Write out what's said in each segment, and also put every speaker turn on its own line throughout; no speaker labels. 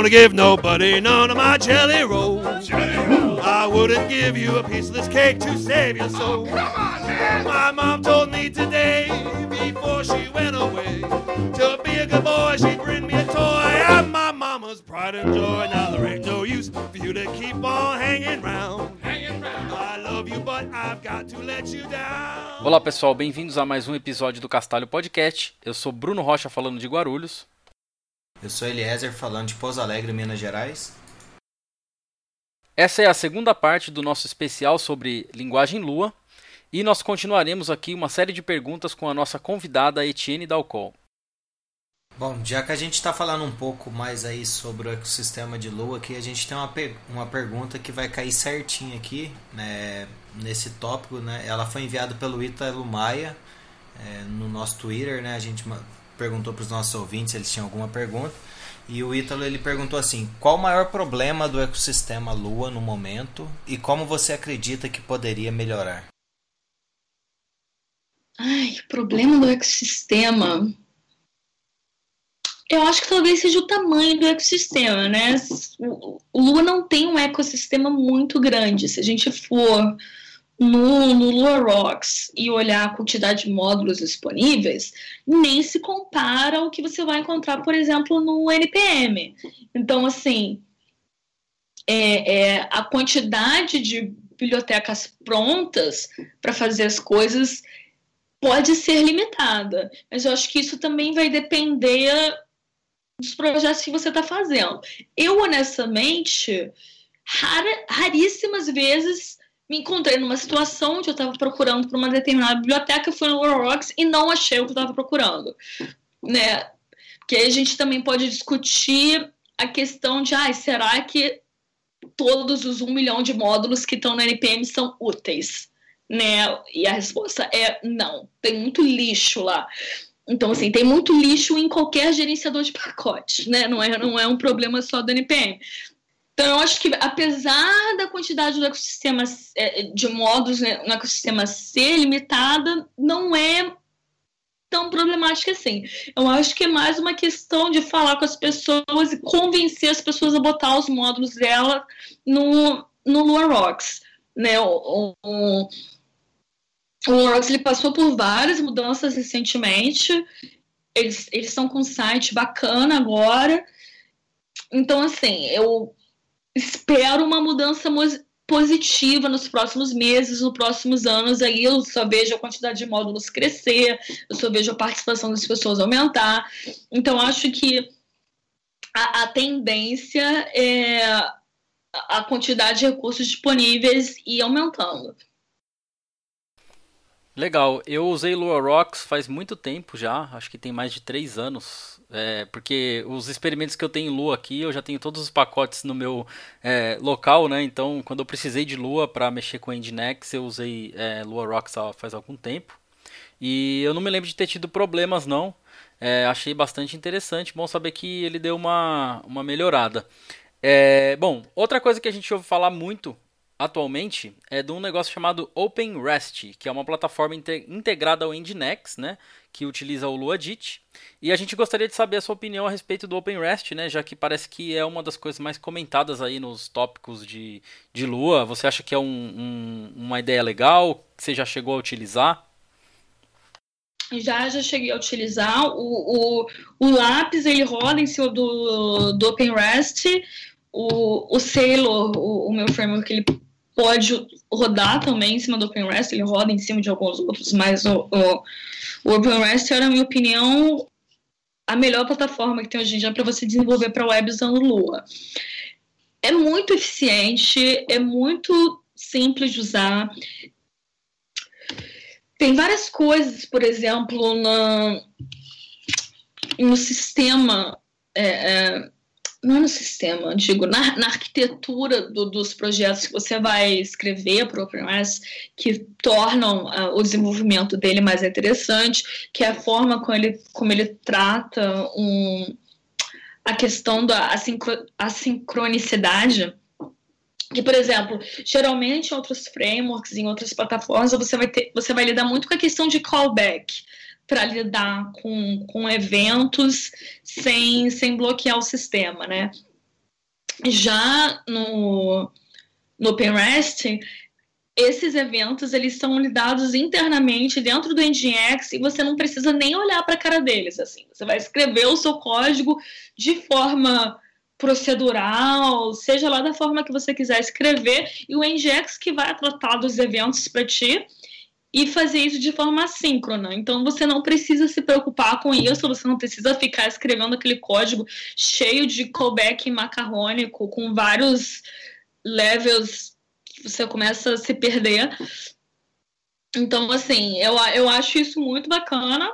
gonna give nobody none of my jelly rolls. I wouldn't give you a piece of this cake to save your soul. My mom told me today, before she went away, to be a good boy, she'd bring me a toy. I'm my mama's pride and joy. Now there ain't no use for you to keep on hanging round. I love you, but I've got to let you down.
Olá pessoal, bem-vindos a mais um episódio do Castalho Podcast. Eu sou Bruno Rocha falando de Guarulhos.
Eu sou Eliezer falando de Pouso Alegre, Minas Gerais.
Essa é a segunda parte do nosso especial sobre linguagem Lua e nós continuaremos aqui uma série de perguntas com a nossa convidada Etienne Dalcol.
Bom, já que a gente está falando um pouco mais aí sobre o ecossistema de Lua, aqui a gente tem uma, uma pergunta que vai cair certinho aqui né, nesse tópico. Né? Ela foi enviada pelo Ítalo Maia é, no nosso Twitter. Né? A gente perguntou para os nossos ouvintes se eles tinham alguma pergunta. E o Ítalo ele perguntou assim: qual o maior problema do ecossistema Lua no momento e como você acredita que poderia melhorar?
Ai, problema do ecossistema. Eu acho que talvez seja o tamanho do ecossistema, né? Lua não tem um ecossistema muito grande. Se a gente for no, Lua Rocks e olhar a quantidade de módulos disponíveis, nem se compara ao que você vai encontrar, por exemplo, no NPM. Então, assim, é, é a quantidade de bibliotecas prontas para fazer as coisas pode ser limitada, mas eu acho que isso também vai depender dos projetos que você está fazendo. Eu, honestamente, rara, raríssimas vezes me encontrei numa situação onde eu estava procurando por uma determinada biblioteca, fui no Rocks e não achei o que eu estava procurando, né? Porque a gente também pode discutir a questão de, ah, será que todos os um milhão de módulos que estão no NPM são úteis, né? E a resposta é não. Tem muito lixo lá. Então, assim, tem muito lixo em qualquer gerenciador de pacotes, né? Não é, não é um problema só do NPM. Então, eu acho que, apesar da quantidade do ecossistema, é, de modos né, no ecossistema ser limitada, não é tão problemática assim. Eu acho que é mais uma questão de falar com as pessoas e convencer as pessoas a botar os módulos dela no, no Lua Rocks. Né? O, o, o Lua Rocks ele passou por várias mudanças recentemente. Eles, eles estão com um site bacana agora. Então, assim, eu espero uma mudança positiva nos próximos meses, nos próximos anos. Aí eu só vejo a quantidade de módulos crescer, eu só vejo a participação das pessoas aumentar. Então, acho que a, a tendência é a quantidade de recursos disponíveis ir aumentando.
Legal, eu usei Lua Rocks faz muito tempo já, acho que tem mais de três anos. É, porque os experimentos que eu tenho em Lua aqui, eu já tenho todos os pacotes no meu é, local, né? Então, quando eu precisei de Lua para mexer com Nginx, eu usei é, Lua Rocks faz algum tempo. E eu não me lembro de ter tido problemas, não. É, achei bastante interessante. Bom saber que ele deu uma, uma melhorada. É, bom, outra coisa que a gente ouve falar muito atualmente é de um negócio chamado OpenRest, que é uma plataforma integrada ao Nginx, né? que utiliza o Luadit. E a gente gostaria de saber a sua opinião a respeito do OpenRest, né? Já que parece que é uma das coisas mais comentadas aí nos tópicos de, de Lua. Você acha que é um, um, uma ideia legal? Você já chegou a utilizar?
Já, já cheguei a utilizar. O, o, o lápis, ele roda em cima do, do OpenRest. O, o Sailor, o, o meu framework, ele pode rodar também em cima do OpenRest. Ele roda em cima de alguns outros, mas o, o o OpenRest era, na minha opinião, a melhor plataforma que tem hoje em dia para você desenvolver para web usando Lua. É muito eficiente, é muito simples de usar. Tem várias coisas, por exemplo, na, no sistema é, é, não é no sistema, digo, na, na arquitetura do, dos projetos que você vai escrever OpenRS, que tornam uh, o desenvolvimento dele mais interessante, que é a forma como ele, como ele trata um, a questão da assincro, assincronicidade. Que, por exemplo, geralmente em outros frameworks, em outras plataformas, você vai, ter, você vai lidar muito com a questão de callback para lidar com, com eventos sem, sem bloquear o sistema, né? Já no, no OpenRest, esses eventos eles são lidados internamente dentro do Nginx e você não precisa nem olhar para a cara deles assim. Você vai escrever o seu código de forma procedural, seja lá da forma que você quiser escrever, e o Nginx que vai tratar dos eventos para ti e fazer isso de forma assíncrona. Então você não precisa se preocupar com isso, você não precisa ficar escrevendo aquele código cheio de callback macarrônico com vários levels você começa a se perder. Então, assim, eu, eu acho isso muito bacana.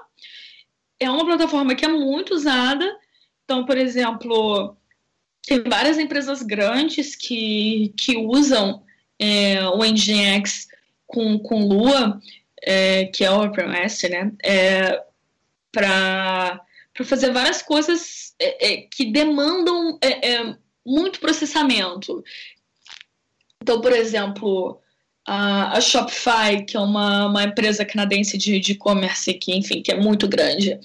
É uma plataforma que é muito usada. Então, por exemplo, tem várias empresas grandes que, que usam é, o Nginx com, com Lua, é, que é o OpenMaster, né? É, para fazer várias coisas é, é que demandam é, é, muito processamento. Então, por exemplo, a, a Shopify, que é uma, uma empresa canadense de e-commerce que, enfim, que é muito grande,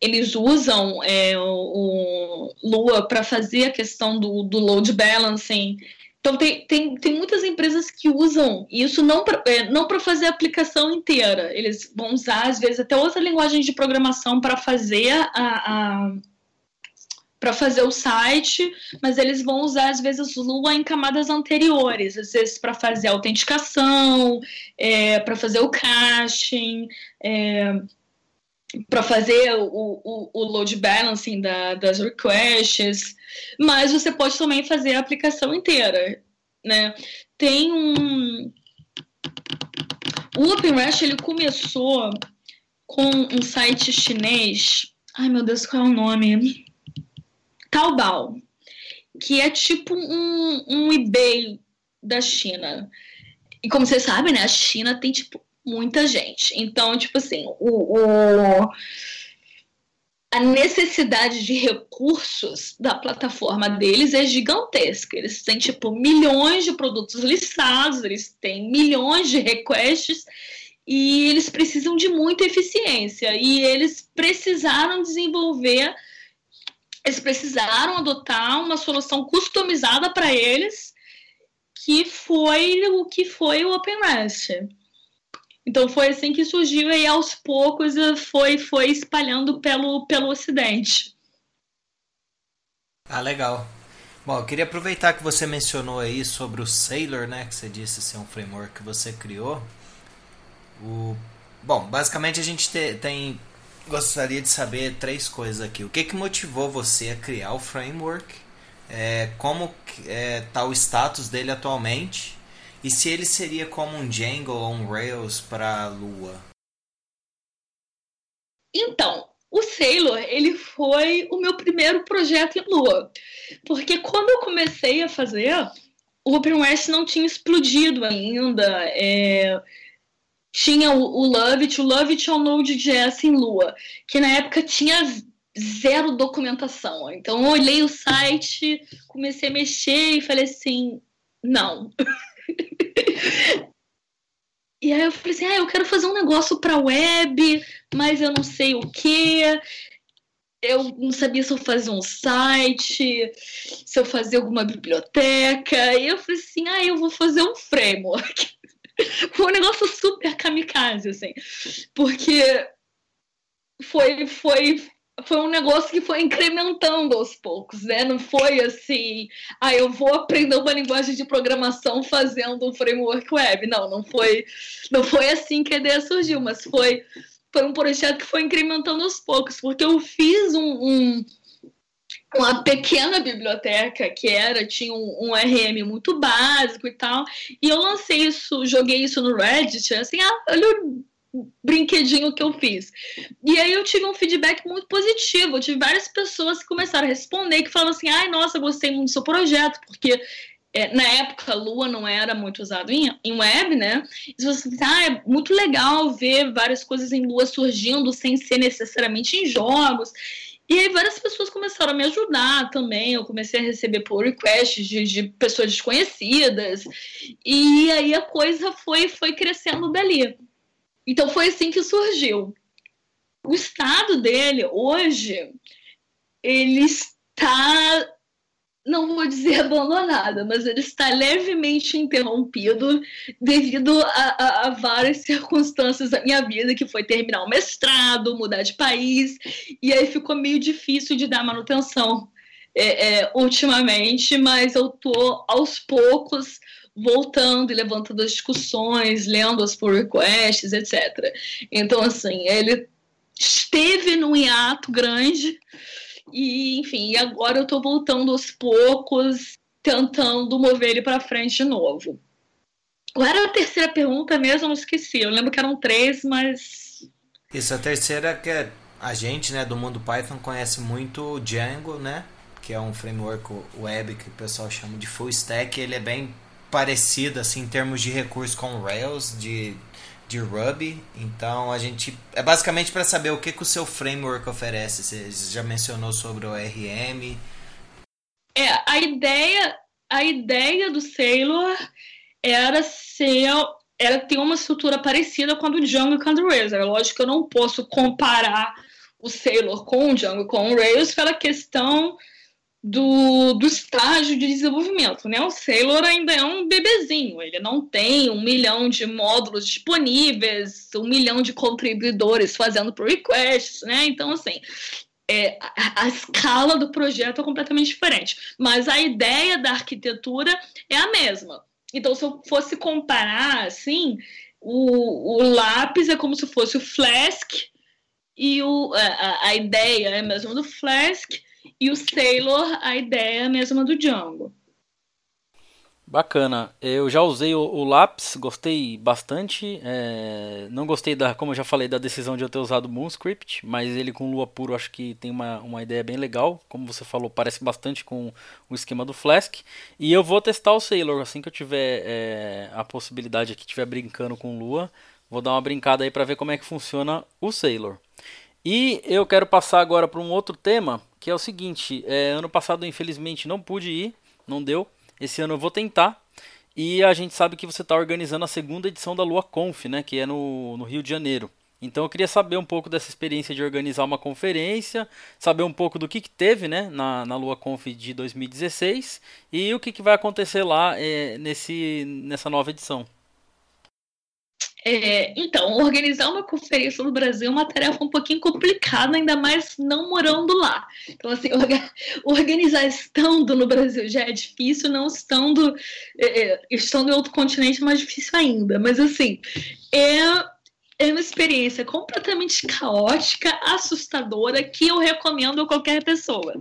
eles usam é, o, o Lua para fazer a questão do, do load balancing então, tem, tem, tem muitas empresas que usam isso não para é, não fazer a aplicação inteira. Eles vão usar, às vezes, até outra linguagem de programação para fazer a, a para fazer o site, mas eles vão usar às vezes Lua em camadas anteriores, às vezes para fazer a autenticação, é, para fazer o caching, é, para fazer o, o, o, load balancing da, das requests, mas você pode também fazer a aplicação inteira, né? Tem um... O OpenRest, ele começou com um site chinês, ai meu Deus, qual é o nome? Taobao, que é tipo um, um eBay da China. E como vocês sabem, né, a China tem tipo muita gente. Então, tipo assim, o, o, a necessidade de recursos da plataforma deles é gigantesca. Eles têm, tipo, milhões de produtos listados, eles têm milhões de requests e eles precisam de muita eficiência. E eles precisaram desenvolver, eles precisaram adotar uma solução customizada para eles, que foi o que foi o OpenRest. Então foi assim que surgiu e aos poucos eh, foi, foi espalhando pelo, pelo Ocidente.
Ah, legal. Bom, eu queria aproveitar que você mencionou aí sobre o Sailor, né? Que você disse ser um framework que você criou. O... Bom, basicamente a gente te, tem. Gostaria de saber três coisas aqui. O que, que motivou você a criar o framework? É, como está é, tá o status dele atualmente? E se ele seria como um Django ou um Rails para a Lua?
Então, o Sailor, ele foi o meu primeiro projeto em Lua. Porque quando eu comecei a fazer, o OpenRest não tinha explodido ainda. É... Tinha o, o Loveit, o Loveit é o Node.js em Lua, que na época tinha zero documentação. Então eu olhei o site, comecei a mexer e falei assim, não. E aí eu falei assim, ah, eu quero fazer um negócio para web, mas eu não sei o que. Eu não sabia se eu fazia um site, se eu fazia alguma biblioteca. E eu falei assim, ah, eu vou fazer um framework. Foi um negócio super kamikaze, assim. Porque foi, foi, foi um negócio que foi incrementando aos poucos, né? Não foi assim, ah, eu vou aprender uma linguagem de programação fazendo um framework web. Não, não foi, não foi assim que a ideia surgiu, mas foi, foi um projeto que foi incrementando aos poucos, porque eu fiz um, um uma pequena biblioteca que era, tinha um, um, RM muito básico e tal, e eu lancei isso, joguei isso no Reddit, assim, ah, olha brinquedinho que eu fiz. E aí eu tive um feedback muito positivo. Eu tive várias pessoas que começaram a responder que falavam assim: ai, nossa, gostei muito do seu projeto, porque é, na época Lua não era muito usado em, em web, né? E você ah, é muito legal ver várias coisas em Lua surgindo sem ser necessariamente em jogos. E aí várias pessoas começaram a me ajudar também. Eu comecei a receber pull requests de, de pessoas desconhecidas. E aí a coisa foi, foi crescendo dali. Então foi assim que surgiu. O estado dele hoje, ele está não vou dizer abandonada, mas ele está levemente interrompido devido a, a, a, várias circunstâncias da minha vida, que foi terminar o mestrado, mudar de país, e aí ficou meio difícil de dar manutenção é, é, ultimamente, mas eu tô aos poucos voltando e levantando as discussões, lendo as pull requests, etc. Então, assim, ele esteve num hiato grande e, enfim, agora eu estou voltando aos poucos, tentando mover ele para frente de novo. Qual era a terceira pergunta mesmo? Eu esqueci. Eu lembro que eram três, mas.
Isso, a terceira que é a gente, né, do mundo Python conhece muito o Django, né? Que é um framework web que o pessoal chama de full stack. Ele é bem parecido, assim, em termos de recursos com Rails, de de Ruby. Então a gente é basicamente para saber o que, que o seu framework oferece. Você já mencionou sobre o RM.
É, a ideia, a ideia do Sailor era ser era ter uma estrutura parecida com a do Django e com a do Rails. É lógico que eu não posso comparar o Sailor com o Django com o Rails pela questão do, do estágio de desenvolvimento. Né? O Sailor ainda é um bebezinho, ele não tem um milhão de módulos disponíveis, um milhão de contribuidores fazendo pull requests, né? Então, assim, é, a, a, escala do projeto é completamente diferente, mas a ideia da arquitetura é a mesma. Então, se eu fosse comparar, assim, o, o lápis é como se fosse o Flask e o, a, a ideia é mesmo do Flask e o Sailor, a ideia é mesma do Django.
Bacana. Eu já usei o, o lápis, gostei bastante. É, não gostei da, como eu já falei, da decisão de eu ter usado Moonscript, mas ele com Lua Puro acho que tem uma, uma ideia bem legal. Como você falou, parece bastante com o esquema do Flask. E eu vou testar o Sailor assim que eu tiver é, a possibilidade aqui, estiver brincando com Lua. Vou dar uma brincada aí para ver como é que funciona o Sailor. E eu quero passar agora para um outro tema que é o seguinte: é, ano passado, infelizmente, não pude ir, não deu. Esse ano eu vou tentar. E a gente sabe que você está organizando a segunda edição da Lua Conf, né, que é no, no Rio de Janeiro. Então eu queria saber um pouco dessa experiência de organizar uma conferência, saber um pouco do que, que teve né, na, na Lua Conf de 2016 e o que, que vai acontecer lá é, nesse, nessa nova edição.
É, então, organizar uma conferência no Brasil é uma tarefa um pouquinho complicada, ainda mais não morando lá. Então, assim, organizar estando no Brasil já é difícil, não estando, é, é, estando em outro continente é mais difícil ainda. Mas, assim, é, é uma experiência completamente caótica, assustadora, que eu recomendo a qualquer pessoa.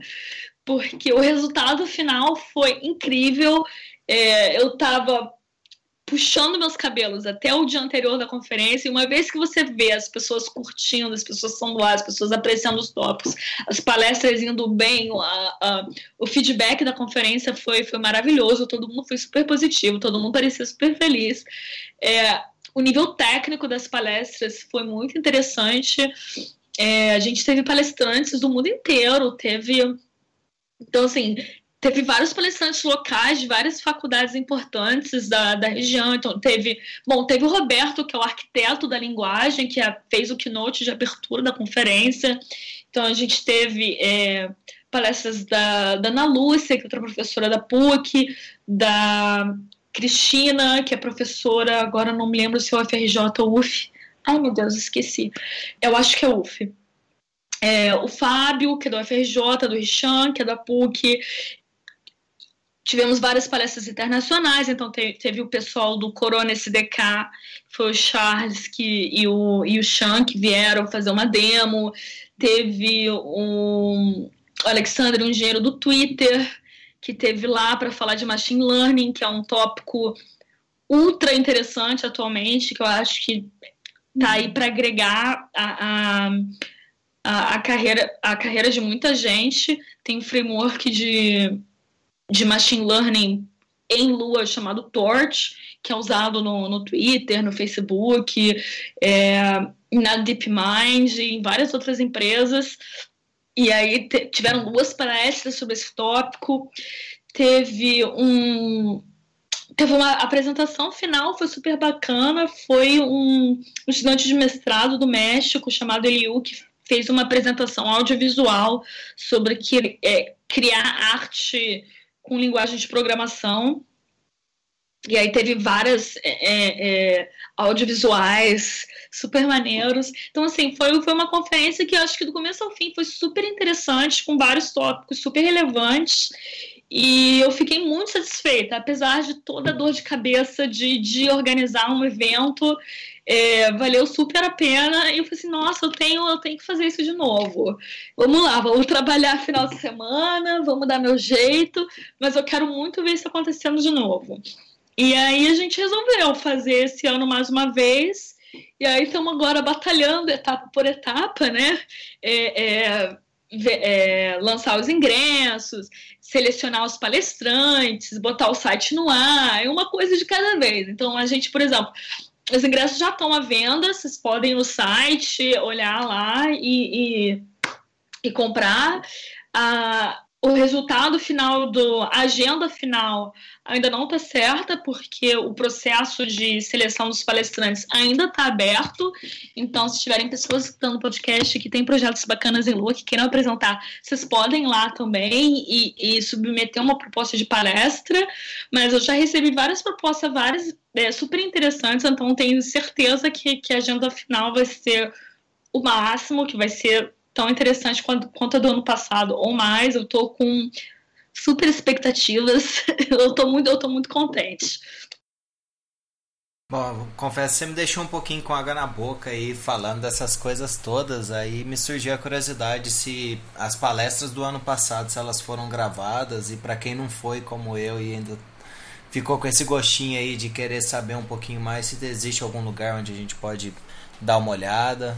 Porque o resultado final foi incrível. É, eu estava puxando meus cabelos até o dia anterior da conferência, e uma vez que você vê as pessoas curtindo, as pessoas são lá, as pessoas apreciando os tópicos, as palestras indo bem, a, a, o feedback da conferência foi, foi maravilhoso, todo mundo foi super positivo, todo mundo parecia super feliz. É, o nível técnico das palestras foi muito interessante. É, a gente teve palestrantes do mundo inteiro, teve. Então, assim, teve vários palestrantes locais de várias faculdades importantes da, da região. Então, teve, bom, teve o Roberto, que é o arquiteto da linguagem, que fez o keynote de abertura da conferência. Então, a gente teve é, palestras da, da Ana Lúcia, que é outra professora da PUC, da Cristina, que é professora, agora não me lembro se é o FRJ ou UF. Ai, meu Deus, esqueci. Eu acho que é UF. É, o Fábio, que é do FRJ, do Richan, que é da PUC, tivemos várias palestras internacionais, então te, teve o pessoal do Corona SDK, foi o Charles que, e, o, e o Sean que vieram fazer uma demo, teve um, o Alexandre, um engenheiro do Twitter, que teve lá para falar de machine learning, que é um tópico ultra interessante atualmente, que eu acho que está aí para agregar a, a, a, carreira, a carreira de muita gente. Tem um framework de de machine learning em Lua chamado Torch, que é usado no, no Twitter, no Facebook, é, na DeepMind em várias outras empresas. E aí tiveram duas palestras sobre esse tópico. Teve um teve uma apresentação final, foi super bacana. Foi um, um estudante de mestrado do México chamado Eliu que fez uma apresentação audiovisual sobre que, é, criar arte com linguagem de programação. E aí teve várias é, é, é, audiovisuais super maneiros. Então, assim, foi, foi uma conferência que eu acho que do começo ao fim foi super interessante, com vários tópicos super relevantes. E eu fiquei muito satisfeita, apesar de toda a dor de cabeça de, de organizar um evento. É, valeu super a pena. E eu falei assim, nossa, eu tenho, eu tenho que fazer isso de novo. Vamos lá, vamos trabalhar final de semana, vamos dar meu jeito, mas eu quero muito ver isso acontecendo de novo. E aí a gente resolveu fazer esse ano mais uma vez. E aí estamos agora batalhando etapa por etapa, né? É, é, é, lançar os ingressos, selecionar os palestrantes, botar o site no ar, é uma coisa de cada vez. Então a gente, por exemplo, os ingressos já estão à venda, vocês podem ir no site, olhar lá e, e, e comprar. Ah, o resultado final do a agenda final ainda não está certa porque o processo de seleção dos palestrantes ainda está aberto. Então, se tiverem pessoas escutando o podcast que têm projetos bacanas em Lua que queiram apresentar, vocês podem ir lá também e, e, submeter uma proposta de palestra. Mas eu já recebi várias propostas, várias é, super interessantes. Então, tenho certeza que, que a agenda final vai ser o máximo, que vai ser tão interessante quanto, quanto a do ano passado ou mais. Eu tô com super expectativas. eu tô muito, eu tô muito contente.
Bom, confesso que você me deixou um pouquinho com água na boca aí falando dessas coisas todas. Aí me surgiu a curiosidade se as palestras do ano passado se elas foram gravadas e para quem não foi como eu e ainda ficou com esse gostinho aí de querer saber um pouquinho mais se existe algum lugar onde a gente pode dar uma olhada.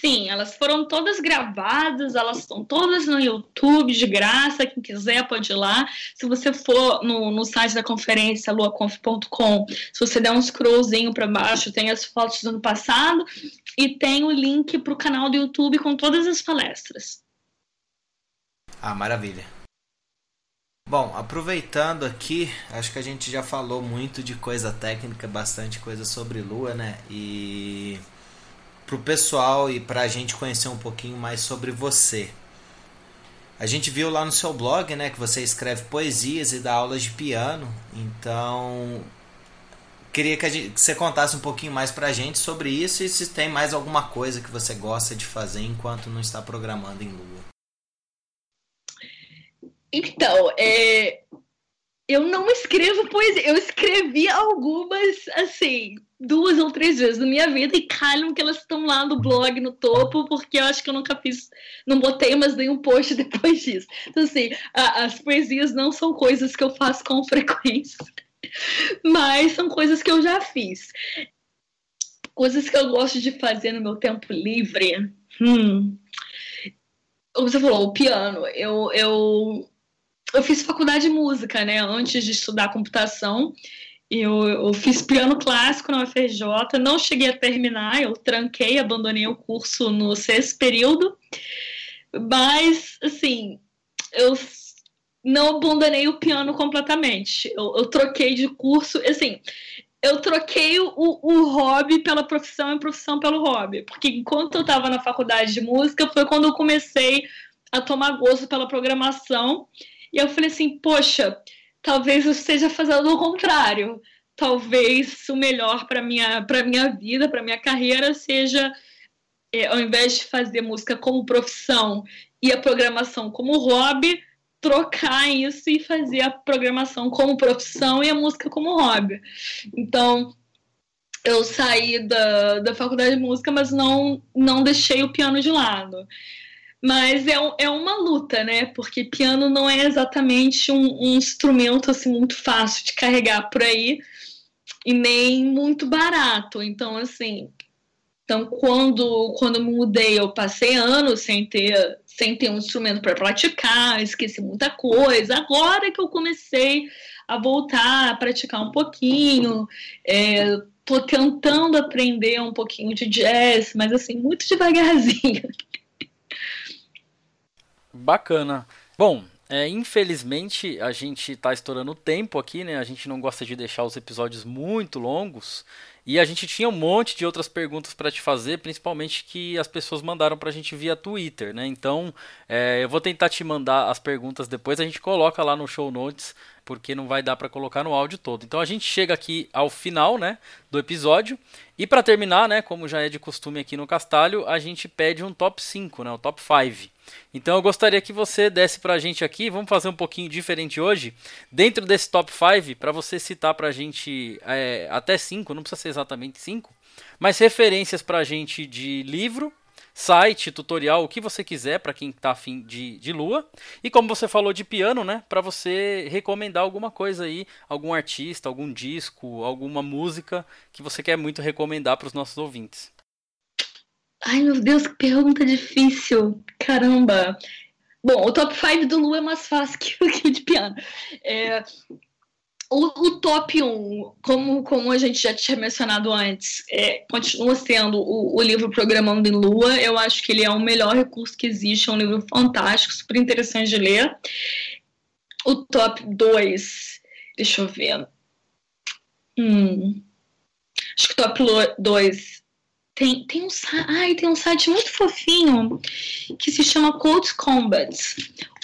Sim, elas foram todas gravadas, elas estão todas no YouTube de graça. Quem quiser pode ir lá. Se você for no, no site da conferência, luaconf.com, se você der um scrollzinho para baixo, tem as fotos do ano passado e tem o link para o canal do YouTube com todas as palestras.
Ah, maravilha. Bom, aproveitando aqui, acho que a gente já falou muito de coisa técnica, bastante coisa sobre Lua, né? E para o pessoal e para a gente conhecer um pouquinho mais sobre você. A gente viu lá no seu blog, né, que você escreve poesias e dá aulas de piano. Então, queria que, gente, que você contasse um pouquinho mais para a gente sobre isso e se tem mais alguma coisa que você gosta de fazer enquanto não está programando em Lua.
Então, é, eu não escrevo poesia. Eu escrevi algumas, assim, duas ou três vezes na minha vida e calham que elas estão lá no blog, no topo, porque eu acho que eu nunca fiz, não botei mais nenhum post depois disso. Então, assim, a, as poesias não são coisas que eu faço com frequência, mas são coisas que eu já fiz. Coisas que eu gosto de fazer no meu tempo livre. Hum. Você falou, o piano. Eu, eu eu fiz faculdade de música, né? Antes de estudar computação. Eu, eu, fiz piano clássico na UFRJ, não cheguei a terminar, eu tranquei, abandonei o curso no sexto período, mas, assim, eu não abandonei o piano completamente, eu, eu troquei de curso, assim, eu troquei o, o hobby pela profissão e a profissão pelo hobby, porque enquanto eu estava na faculdade de música foi quando eu comecei a tomar gosto pela programação. E eu falei assim, poxa, talvez eu esteja fazendo o contrário. Talvez o melhor para minha para minha vida, para minha carreira seja é, ao invés de fazer música como profissão e a programação como hobby, trocar isso e fazer a programação como profissão e a música como hobby. Então, eu saí da, da faculdade de música, mas não, não deixei o piano de lado. Mas é, é uma luta, né? Porque piano não é exatamente um, um instrumento assim muito fácil de carregar por aí e nem muito barato. Então, assim, então quando quando eu mudei, eu passei anos sem ter sem ter um instrumento para praticar, esqueci muita coisa. Agora que eu comecei a voltar a praticar um pouquinho, é, tô tentando aprender um pouquinho de jazz, mas assim, muito devagarzinho.
Bacana. Bom, É, infelizmente, a gente está estourando o tempo aqui, né? A gente não gosta de deixar os episódios muito longos. E a gente tinha um monte de outras perguntas para te fazer, principalmente que as pessoas mandaram para a gente via Twitter, né? Então, é, eu vou tentar te mandar as perguntas depois, a gente coloca lá no show notes, porque não vai dar para colocar no áudio todo. Então, a gente chega aqui ao final, né, do episódio. E para terminar, né, como já é de costume aqui no Castalho, a gente pede um top 5, né, o top 5. Então eu gostaria que você desse para a gente aqui, vamos fazer um pouquinho diferente hoje, dentro desse top 5, para você citar para a gente é, até 5, não precisa ser exatamente 5, mas referências para a gente de livro, site, tutorial, o que você quiser para quem está afim de, de lua. E como você falou de piano, né, para você recomendar alguma coisa aí, algum artista, algum disco, alguma música que você quer muito recomendar para os nossos ouvintes.
Ai, meu Deus, que pergunta difícil. Caramba. Bom, o top 5 do Lu é mais fácil que o que de piano. É, o, o, top 1, como, como a gente já tinha mencionado antes, é, continua sendo o, o, livro Programando em Lua. Eu acho que ele é o melhor recurso que existe, é um livro fantástico, super interessante de ler. O top 2, deixa eu ver. Hum, acho que o top 2 tem, tem, um, ai, tem um site muito fofinho que se chama Code Combat.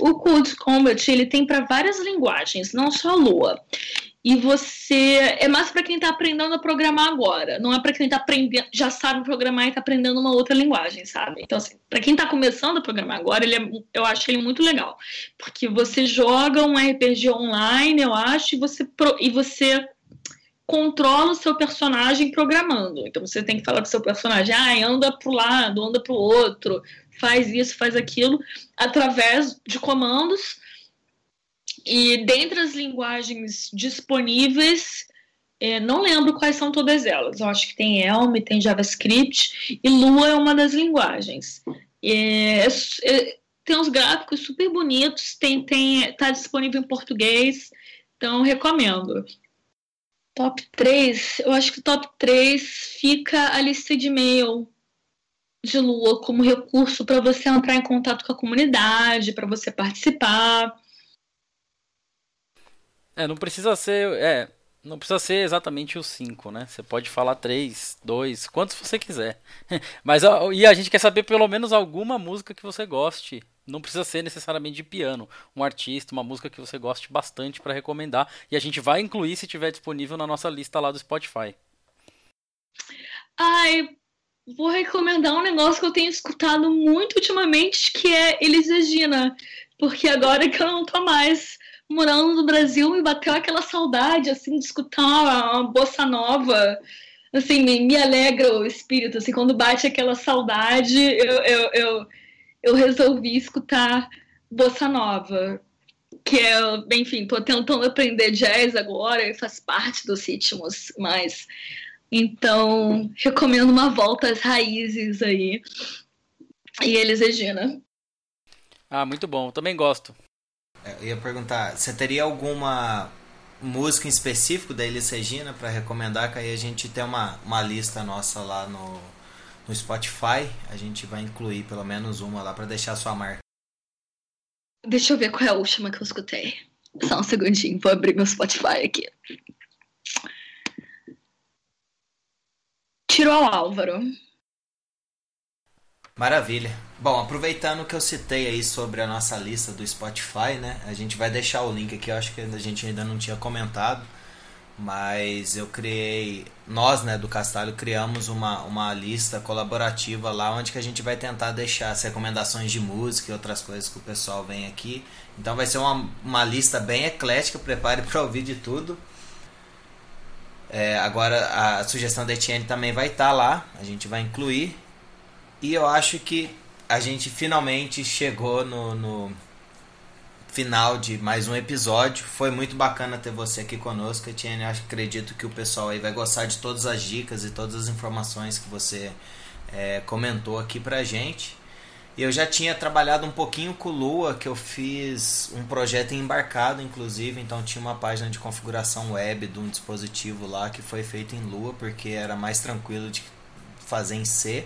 O Code Combat ele tem para várias linguagens, não só Lua. E você é mais para quem está aprendendo a programar agora, não é para quem tá aprendendo, já sabe programar e está aprendendo uma outra linguagem, sabe? Então, assim, para quem está começando a programar agora, ele é, eu acho ele muito legal, porque você joga um RPG online, eu acho, e você e você controla o seu personagem programando. Então você tem que falar pro seu personagem, ah, anda pro lado, anda pro outro, faz isso, faz aquilo, através de comandos. E dentre as linguagens disponíveis, é, não lembro quais são todas elas. Eu acho que tem Elm, tem JavaScript, e Lua é uma das linguagens. É, é, tem uns gráficos super bonitos, tem, tem, tá disponível em português, então recomendo. Top 3, eu acho que top 3 fica a lista de e-mail de Lua como recurso para você entrar em contato com a comunidade, para você participar.
É, não precisa ser, é, não precisa ser exatamente os 5, né? Você pode falar 3, 2, quantos você quiser. Mas e a gente quer saber pelo menos alguma música que você goste não precisa ser necessariamente de piano, um artista, uma música que você goste bastante para recomendar. E a gente vai incluir se tiver disponível na nossa lista lá do Spotify.
Ai, vou recomendar um negócio que eu tenho escutado muito ultimamente, que é Elis Regina, porque agora que eu não tô mais morando no Brasil, me bateu aquela saudade assim de escutar uma bossa nova. Assim, me, me alegra o espírito, assim, quando bate aquela saudade, eu, eu, eu eu resolvi escutar bossa nova, que é, enfim, tô tentando aprender jazz agora e faz parte dos ritmos, mas então recomendo uma volta às raízes aí. E eles Regina.
Ah, muito bom, também gosto.
É, eu ia perguntar, você teria alguma música em específico da Elis Regina para recomendar? Que aí a gente tem uma, uma lista nossa lá no, no Spotify, a gente vai incluir pelo menos uma lá para deixar sua marca.
Deixa eu ver qual é a última que eu escutei. Só um segundinho, vou abrir meu Spotify aqui. Tirou ao Álvaro.
Maravilha. Bom, aproveitando que eu citei aí sobre a nossa lista do Spotify, né? A gente vai deixar o link aqui, eu acho que a gente ainda não tinha comentado mas eu criei, nós né, do Castalho criamos uma, uma lista colaborativa lá onde que a gente vai tentar deixar as recomendações de música e outras coisas que o pessoal vem aqui. Então vai ser uma, uma lista bem eclética, prepare para ouvir de tudo. É, agora a sugestão da Etienne também vai estar tá lá, a gente vai incluir. E eu acho que a gente finalmente chegou no, no final de mais um episódio. Foi muito bacana ter você aqui conosco, Etienne. Eu acredito que o pessoal aí vai gostar de todas as dicas e todas as informações que você é, comentou aqui pra gente. Eu já tinha trabalhado um pouquinho com o Lua, que eu fiz um projeto embarcado, inclusive, então tinha uma página de configuração web de um dispositivo lá que foi feito em Lua, porque era mais tranquilo de fazer em C.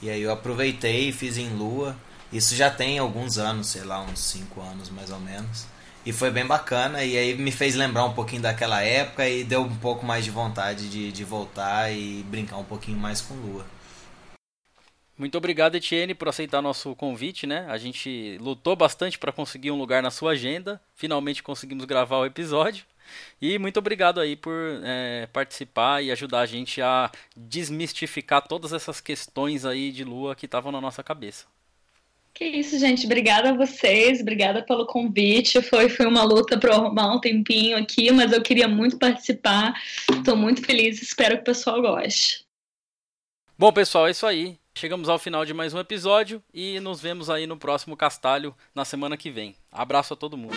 E aí eu aproveitei e fiz em Lua. Isso já tem alguns anos, sei lá, uns 5 anos mais ou menos. E foi bem bacana, e aí me fez lembrar um pouquinho daquela época e deu um pouco mais de vontade de, de voltar e brincar um pouquinho mais com Lua.
Muito obrigado, Etienne, por aceitar nosso convite, né? A gente lutou bastante para conseguir um lugar na sua agenda. Finalmente conseguimos gravar o episódio. E muito obrigado aí por é, participar e ajudar a gente a desmistificar todas essas questões aí de lua que estavam na nossa cabeça.
Que isso, gente. Obrigada a vocês, obrigada pelo convite. Foi, foi uma luta para arrumar um tempinho aqui, mas eu queria muito participar. Estou muito feliz, espero que o pessoal goste.
Bom, pessoal, é isso aí. Chegamos ao final de mais um episódio e nos vemos aí no próximo Castalho na semana que vem. Abraço a todo mundo.